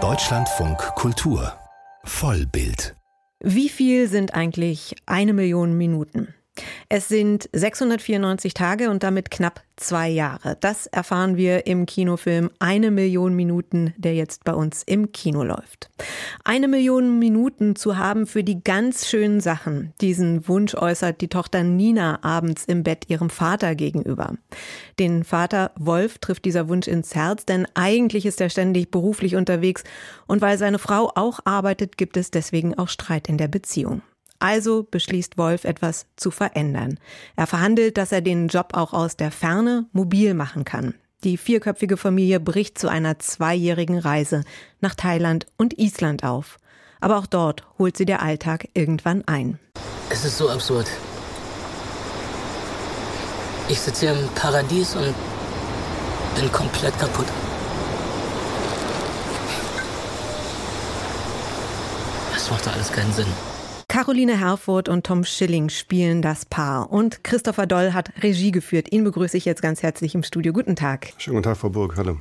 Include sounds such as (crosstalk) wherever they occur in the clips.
Deutschlandfunk Kultur Vollbild Wie viel sind eigentlich eine Million Minuten? Es sind 694 Tage und damit knapp zwei Jahre. Das erfahren wir im Kinofilm Eine Million Minuten, der jetzt bei uns im Kino läuft. Eine Million Minuten zu haben für die ganz schönen Sachen. Diesen Wunsch äußert die Tochter Nina abends im Bett ihrem Vater gegenüber. Den Vater Wolf trifft dieser Wunsch ins Herz, denn eigentlich ist er ständig beruflich unterwegs und weil seine Frau auch arbeitet, gibt es deswegen auch Streit in der Beziehung. Also beschließt Wolf, etwas zu verändern. Er verhandelt, dass er den Job auch aus der Ferne mobil machen kann. Die vierköpfige Familie bricht zu einer zweijährigen Reise nach Thailand und Island auf. Aber auch dort holt sie der Alltag irgendwann ein. Es ist so absurd. Ich sitze hier im Paradies und bin komplett kaputt. Das macht alles keinen Sinn. Caroline Herfurth und Tom Schilling spielen das Paar und Christopher Doll hat Regie geführt. Ihn begrüße ich jetzt ganz herzlich im Studio. Guten Tag. Schönen guten Tag, Frau Burg. Hallo.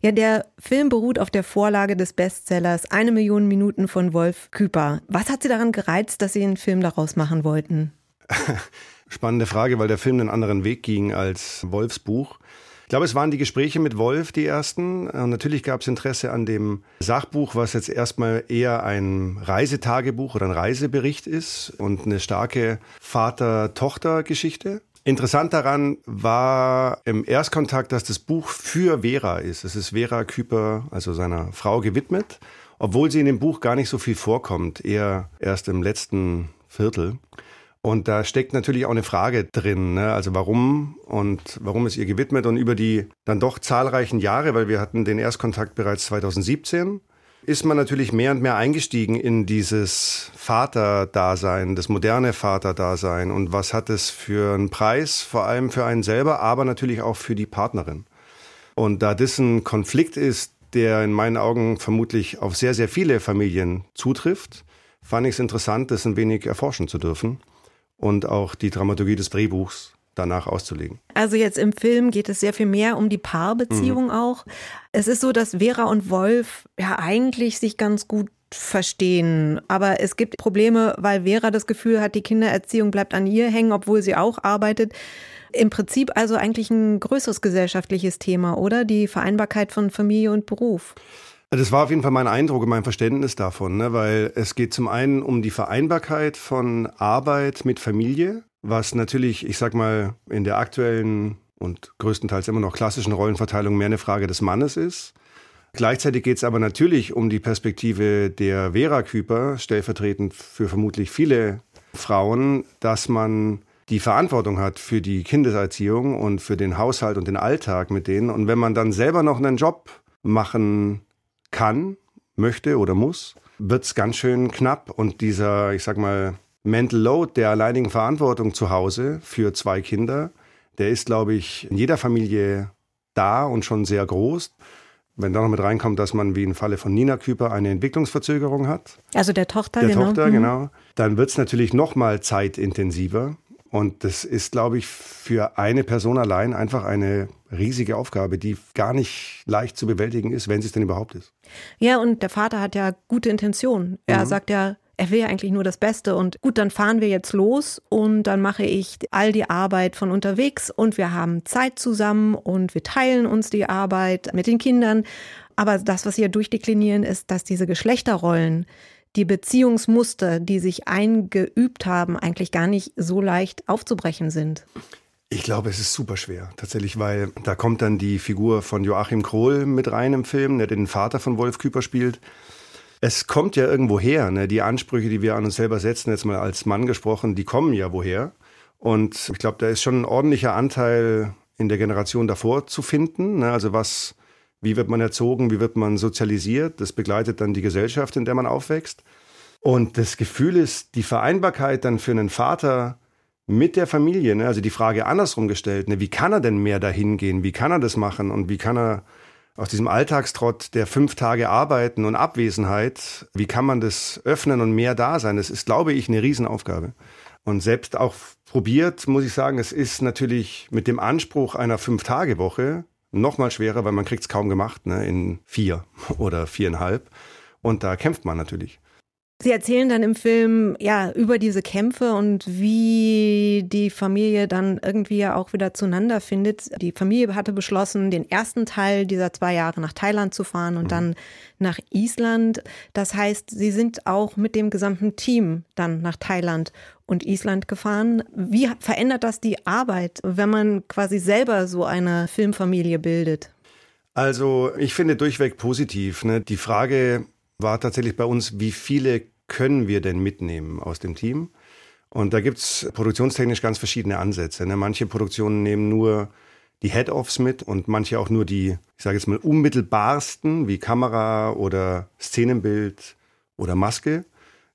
Ja, der Film beruht auf der Vorlage des Bestsellers Eine Million Minuten von Wolf Küper. Was hat Sie daran gereizt, dass Sie einen Film daraus machen wollten? (laughs) Spannende Frage, weil der Film einen anderen Weg ging als Wolfs Buch. Ich glaube, es waren die Gespräche mit Wolf die ersten. Und natürlich gab es Interesse an dem Sachbuch, was jetzt erstmal eher ein Reisetagebuch oder ein Reisebericht ist und eine starke Vater-Tochter-Geschichte. Interessant daran war im Erstkontakt, dass das Buch für Vera ist. Es ist Vera Küper, also seiner Frau, gewidmet, obwohl sie in dem Buch gar nicht so viel vorkommt, eher erst im letzten Viertel. Und da steckt natürlich auch eine Frage drin, ne? also warum und warum ist ihr gewidmet und über die dann doch zahlreichen Jahre, weil wir hatten den Erstkontakt bereits 2017, ist man natürlich mehr und mehr eingestiegen in dieses Vaterdasein, das moderne Vaterdasein und was hat es für einen Preis, vor allem für einen selber, aber natürlich auch für die Partnerin. Und da das ein Konflikt ist, der in meinen Augen vermutlich auf sehr, sehr viele Familien zutrifft, fand ich es interessant, das ein wenig erforschen zu dürfen und auch die Dramaturgie des Drehbuchs danach auszulegen. Also jetzt im Film geht es sehr viel mehr um die Paarbeziehung mhm. auch. Es ist so, dass Vera und Wolf ja eigentlich sich ganz gut verstehen. Aber es gibt Probleme, weil Vera das Gefühl hat, die Kindererziehung bleibt an ihr hängen, obwohl sie auch arbeitet. Im Prinzip also eigentlich ein größeres gesellschaftliches Thema, oder? Die Vereinbarkeit von Familie und Beruf. Das war auf jeden Fall mein Eindruck und mein Verständnis davon, ne? weil es geht zum einen um die Vereinbarkeit von Arbeit mit Familie, was natürlich, ich sag mal, in der aktuellen und größtenteils immer noch klassischen Rollenverteilung mehr eine Frage des Mannes ist. Gleichzeitig geht es aber natürlich um die Perspektive der Vera Küper, stellvertretend für vermutlich viele Frauen, dass man die Verantwortung hat für die Kindeserziehung und für den Haushalt und den Alltag mit denen. Und wenn man dann selber noch einen Job machen kann, möchte oder muss, wird es ganz schön knapp. Und dieser, ich sag mal, Mental Load der alleinigen Verantwortung zu Hause für zwei Kinder, der ist, glaube ich, in jeder Familie da und schon sehr groß. Wenn da noch mit reinkommt, dass man wie im Falle von Nina Küper eine Entwicklungsverzögerung hat. Also der Tochter, der genau. Tochter, mhm. genau. Dann wird es natürlich noch mal zeitintensiver. Und das ist, glaube ich, für eine Person allein einfach eine riesige Aufgabe, die gar nicht leicht zu bewältigen ist, wenn sie es denn überhaupt ist. Ja, und der Vater hat ja gute Intentionen. Er mhm. sagt ja, er will ja eigentlich nur das Beste und gut, dann fahren wir jetzt los und dann mache ich all die Arbeit von unterwegs und wir haben Zeit zusammen und wir teilen uns die Arbeit mit den Kindern. Aber das, was sie ja durchdeklinieren, ist, dass diese Geschlechterrollen die Beziehungsmuster, die sich eingeübt haben, eigentlich gar nicht so leicht aufzubrechen sind? Ich glaube, es ist super schwer, tatsächlich, weil da kommt dann die Figur von Joachim Krohl mit rein im Film, der den Vater von Wolf Küper spielt. Es kommt ja irgendwo her, ne? die Ansprüche, die wir an uns selber setzen, jetzt mal als Mann gesprochen, die kommen ja woher. Und ich glaube, da ist schon ein ordentlicher Anteil in der Generation davor zu finden. Ne? Also was wie wird man erzogen? Wie wird man sozialisiert? Das begleitet dann die Gesellschaft, in der man aufwächst. Und das Gefühl ist, die Vereinbarkeit dann für einen Vater mit der Familie, ne? also die Frage andersrum gestellt, ne? wie kann er denn mehr dahin gehen? Wie kann er das machen? Und wie kann er aus diesem Alltagstrott der fünf Tage Arbeiten und Abwesenheit, wie kann man das öffnen und mehr da sein? Das ist, glaube ich, eine Riesenaufgabe. Und selbst auch probiert, muss ich sagen, es ist natürlich mit dem Anspruch einer Fünf-Tage-Woche noch mal schwerer, weil man kriegt es kaum gemacht, ne, in vier (laughs) oder viereinhalb. Und da kämpft man natürlich. Sie erzählen dann im Film ja über diese Kämpfe und wie die Familie dann irgendwie ja auch wieder zueinander findet. Die Familie hatte beschlossen, den ersten Teil dieser zwei Jahre nach Thailand zu fahren und mhm. dann nach Island. Das heißt, Sie sind auch mit dem gesamten Team dann nach Thailand und Island gefahren. Wie verändert das die Arbeit, wenn man quasi selber so eine Filmfamilie bildet? Also ich finde durchweg positiv. Ne? Die Frage war tatsächlich bei uns, wie viele können wir denn mitnehmen aus dem Team? Und da gibt es produktionstechnisch ganz verschiedene Ansätze. Ne? Manche Produktionen nehmen nur die Head-Offs mit und manche auch nur die, ich sage jetzt mal, unmittelbarsten, wie Kamera oder Szenenbild oder Maske.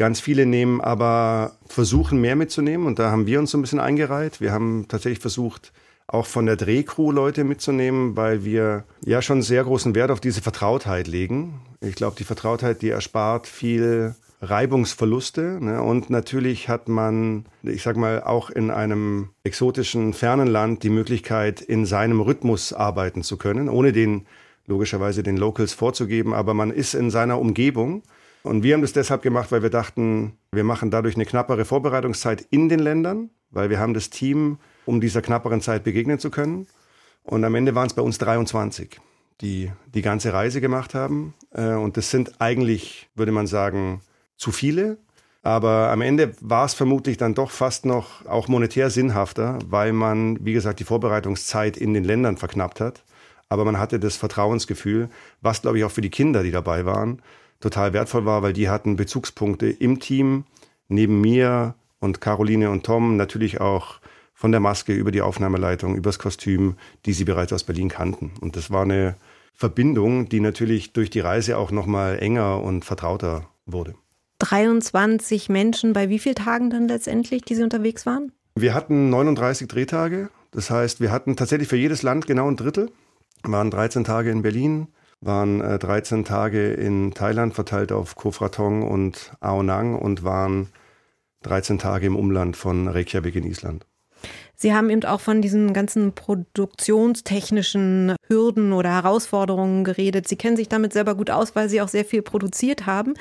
Ganz viele nehmen aber, versuchen mehr mitzunehmen und da haben wir uns so ein bisschen eingereiht. Wir haben tatsächlich versucht, auch von der Drehcrew Leute mitzunehmen, weil wir ja schon sehr großen Wert auf diese Vertrautheit legen. Ich glaube, die Vertrautheit, die erspart viel Reibungsverluste. Ne? Und natürlich hat man, ich sag mal, auch in einem exotischen, fernen Land die Möglichkeit, in seinem Rhythmus arbeiten zu können, ohne den logischerweise den Locals vorzugeben, aber man ist in seiner Umgebung. Und wir haben das deshalb gemacht, weil wir dachten, wir machen dadurch eine knappere Vorbereitungszeit in den Ländern, weil wir haben das Team um dieser knapperen Zeit begegnen zu können. Und am Ende waren es bei uns 23, die die ganze Reise gemacht haben. Äh, und das sind eigentlich, würde man sagen, zu viele. Aber am Ende war es vermutlich dann doch fast noch auch monetär sinnhafter, weil man, wie gesagt, die Vorbereitungszeit in den Ländern verknappt hat. Aber man hatte das Vertrauensgefühl, was, glaube ich, auch für die Kinder, die dabei waren, total wertvoll war, weil die hatten Bezugspunkte im Team, neben mir und Caroline und Tom, natürlich auch von der Maske über die Aufnahmeleitung, übers Kostüm, die sie bereits aus Berlin kannten. Und das war eine Verbindung, die natürlich durch die Reise auch nochmal enger und vertrauter wurde. 23 Menschen bei wie vielen Tagen dann letztendlich, die Sie unterwegs waren? Wir hatten 39 Drehtage. Das heißt, wir hatten tatsächlich für jedes Land genau ein Drittel. Waren 13 Tage in Berlin, waren 13 äh, Tage in Thailand verteilt auf Koh Phrantong und Ao Nang und waren 13 Tage im Umland von Reykjavik in Island. Sie haben eben auch von diesen ganzen produktionstechnischen Hürden oder Herausforderungen geredet. Sie kennen sich damit selber gut aus, weil Sie auch sehr viel produziert haben.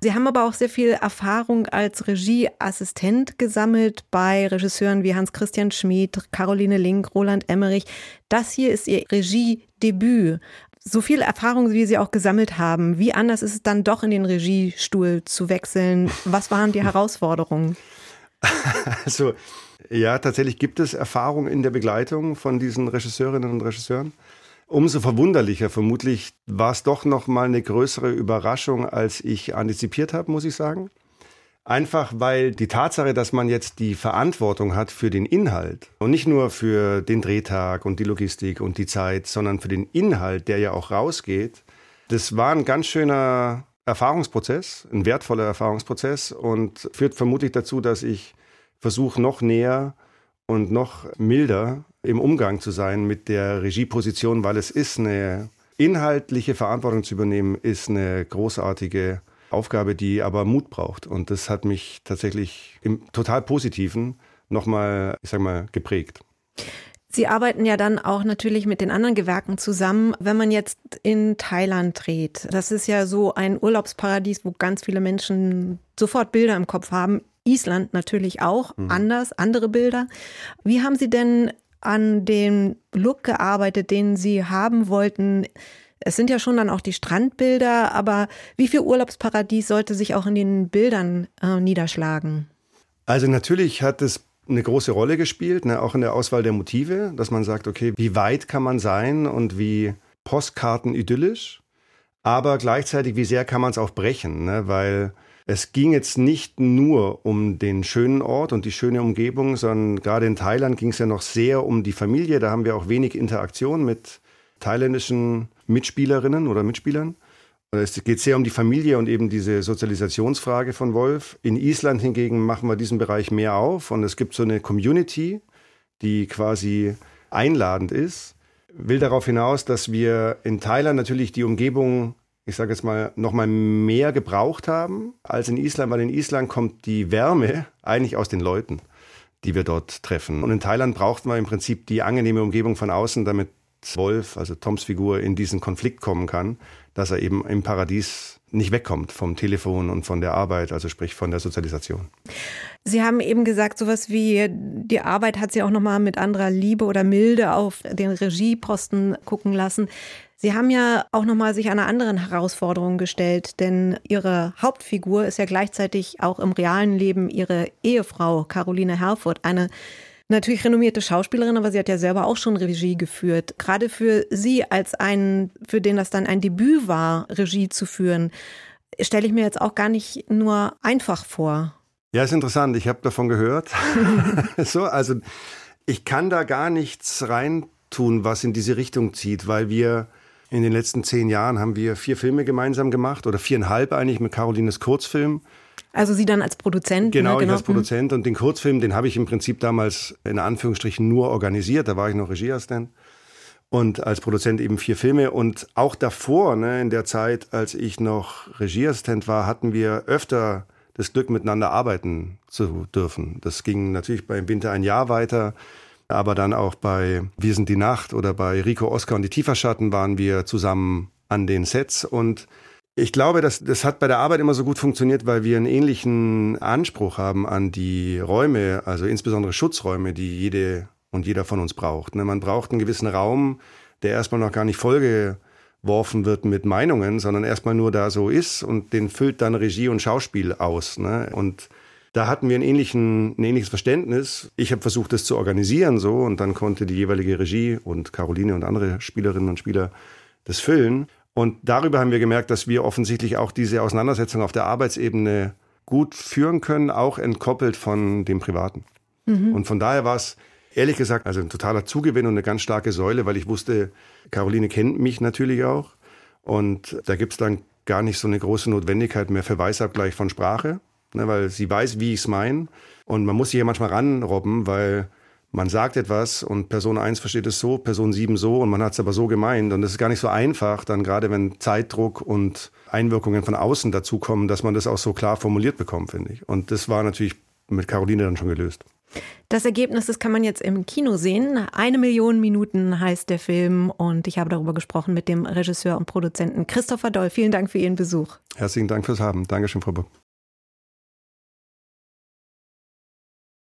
Sie haben aber auch sehr viel Erfahrung als Regieassistent gesammelt bei Regisseuren wie Hans-Christian Schmid, Caroline Link, Roland Emmerich. Das hier ist Ihr Regiedebüt. So viel Erfahrung, wie Sie auch gesammelt haben, wie anders ist es dann doch in den Regiestuhl zu wechseln? Was waren die Herausforderungen? (laughs) Also ja, tatsächlich gibt es Erfahrung in der Begleitung von diesen Regisseurinnen und Regisseuren. Umso verwunderlicher vermutlich war es doch noch mal eine größere Überraschung, als ich antizipiert habe, muss ich sagen. Einfach weil die Tatsache, dass man jetzt die Verantwortung hat für den Inhalt und nicht nur für den Drehtag und die Logistik und die Zeit, sondern für den Inhalt, der ja auch rausgeht, das war ein ganz schöner Erfahrungsprozess, ein wertvoller Erfahrungsprozess und führt vermutlich dazu, dass ich versuche noch näher und noch milder im Umgang zu sein mit der Regieposition, weil es ist eine inhaltliche Verantwortung zu übernehmen, ist eine großartige Aufgabe, die aber Mut braucht. Und das hat mich tatsächlich im total Positiven nochmal, ich sag mal, geprägt. Sie arbeiten ja dann auch natürlich mit den anderen Gewerken zusammen. Wenn man jetzt in Thailand dreht, das ist ja so ein Urlaubsparadies, wo ganz viele Menschen sofort Bilder im Kopf haben. Island natürlich auch, mhm. anders, andere Bilder. Wie haben Sie denn an dem Look gearbeitet, den Sie haben wollten? Es sind ja schon dann auch die Strandbilder, aber wie viel Urlaubsparadies sollte sich auch in den Bildern äh, niederschlagen? Also natürlich hat es eine große Rolle gespielt, ne, auch in der Auswahl der Motive, dass man sagt, okay, wie weit kann man sein und wie Postkarten idyllisch, aber gleichzeitig, wie sehr kann man es auch brechen, ne, weil es ging jetzt nicht nur um den schönen Ort und die schöne Umgebung, sondern gerade in Thailand ging es ja noch sehr um die Familie. Da haben wir auch wenig Interaktion mit thailändischen Mitspielerinnen oder Mitspielern. Es geht sehr um die Familie und eben diese Sozialisationsfrage von Wolf. In Island hingegen machen wir diesen Bereich mehr auf und es gibt so eine Community, die quasi einladend ist. Will darauf hinaus, dass wir in Thailand natürlich die Umgebung ich sage jetzt mal, noch mal mehr gebraucht haben als in Island, weil in Island kommt die Wärme eigentlich aus den Leuten, die wir dort treffen. Und in Thailand braucht man im Prinzip die angenehme Umgebung von außen, damit Wolf, also Toms Figur, in diesen Konflikt kommen kann, dass er eben im Paradies nicht wegkommt vom Telefon und von der Arbeit, also sprich von der Sozialisation. Sie haben eben gesagt, sowas wie die Arbeit hat Sie auch nochmal mit anderer Liebe oder Milde auf den Regieposten gucken lassen. Sie haben ja auch nochmal sich einer anderen Herausforderung gestellt, denn Ihre Hauptfigur ist ja gleichzeitig auch im realen Leben Ihre Ehefrau Caroline Herfurth, eine natürlich renommierte Schauspielerin, aber sie hat ja selber auch schon Regie geführt. Gerade für Sie als einen, für den das dann ein Debüt war, Regie zu führen, stelle ich mir jetzt auch gar nicht nur einfach vor. Ja, ist interessant. Ich habe davon gehört. (laughs) (laughs) so, also ich kann da gar nichts reintun, was in diese Richtung zieht, weil wir in den letzten zehn Jahren haben wir vier Filme gemeinsam gemacht oder viereinhalb eigentlich mit Carolines Kurzfilm. Also Sie dann als Produzent? Genau, ne? genau. ich als mhm. Produzent. Und den Kurzfilm, den habe ich im Prinzip damals in Anführungsstrichen nur organisiert. Da war ich noch Regieassistent. Und als Produzent eben vier Filme. Und auch davor, ne, in der Zeit, als ich noch Regieassistent war, hatten wir öfter das Glück, miteinander arbeiten zu dürfen. Das ging natürlich beim Winter ein Jahr weiter. Aber dann auch bei Wir sind die Nacht oder bei Rico Oscar und die Tieferschatten waren wir zusammen an den Sets und ich glaube, das, das hat bei der Arbeit immer so gut funktioniert, weil wir einen ähnlichen Anspruch haben an die Räume, also insbesondere Schutzräume, die jede und jeder von uns braucht. Ne, man braucht einen gewissen Raum, der erstmal noch gar nicht vollgeworfen wird mit Meinungen, sondern erstmal nur da so ist und den füllt dann Regie und Schauspiel aus. Ne? Und da hatten wir ein, ähnlichen, ein ähnliches Verständnis. Ich habe versucht, das zu organisieren so und dann konnte die jeweilige Regie und Caroline und andere Spielerinnen und Spieler das füllen. Und darüber haben wir gemerkt, dass wir offensichtlich auch diese Auseinandersetzung auf der Arbeitsebene gut führen können, auch entkoppelt von dem Privaten. Mhm. Und von daher war es ehrlich gesagt also ein totaler Zugewinn und eine ganz starke Säule, weil ich wusste, Caroline kennt mich natürlich auch. Und da gibt es dann gar nicht so eine große Notwendigkeit mehr für Weißabgleich von Sprache, ne, weil sie weiß, wie ich es meine. Und man muss sich ja manchmal ranrobben, weil man sagt etwas und Person 1 versteht es so, Person 7 so und man hat es aber so gemeint. Und das ist gar nicht so einfach, dann gerade wenn Zeitdruck und Einwirkungen von außen dazukommen, dass man das auch so klar formuliert bekommt, finde ich. Und das war natürlich mit Caroline dann schon gelöst. Das Ergebnis, das kann man jetzt im Kino sehen. Eine Million Minuten heißt der Film und ich habe darüber gesprochen mit dem Regisseur und Produzenten Christopher Doll. Vielen Dank für Ihren Besuch. Herzlichen Dank fürs Haben. Dankeschön, Frau Buck.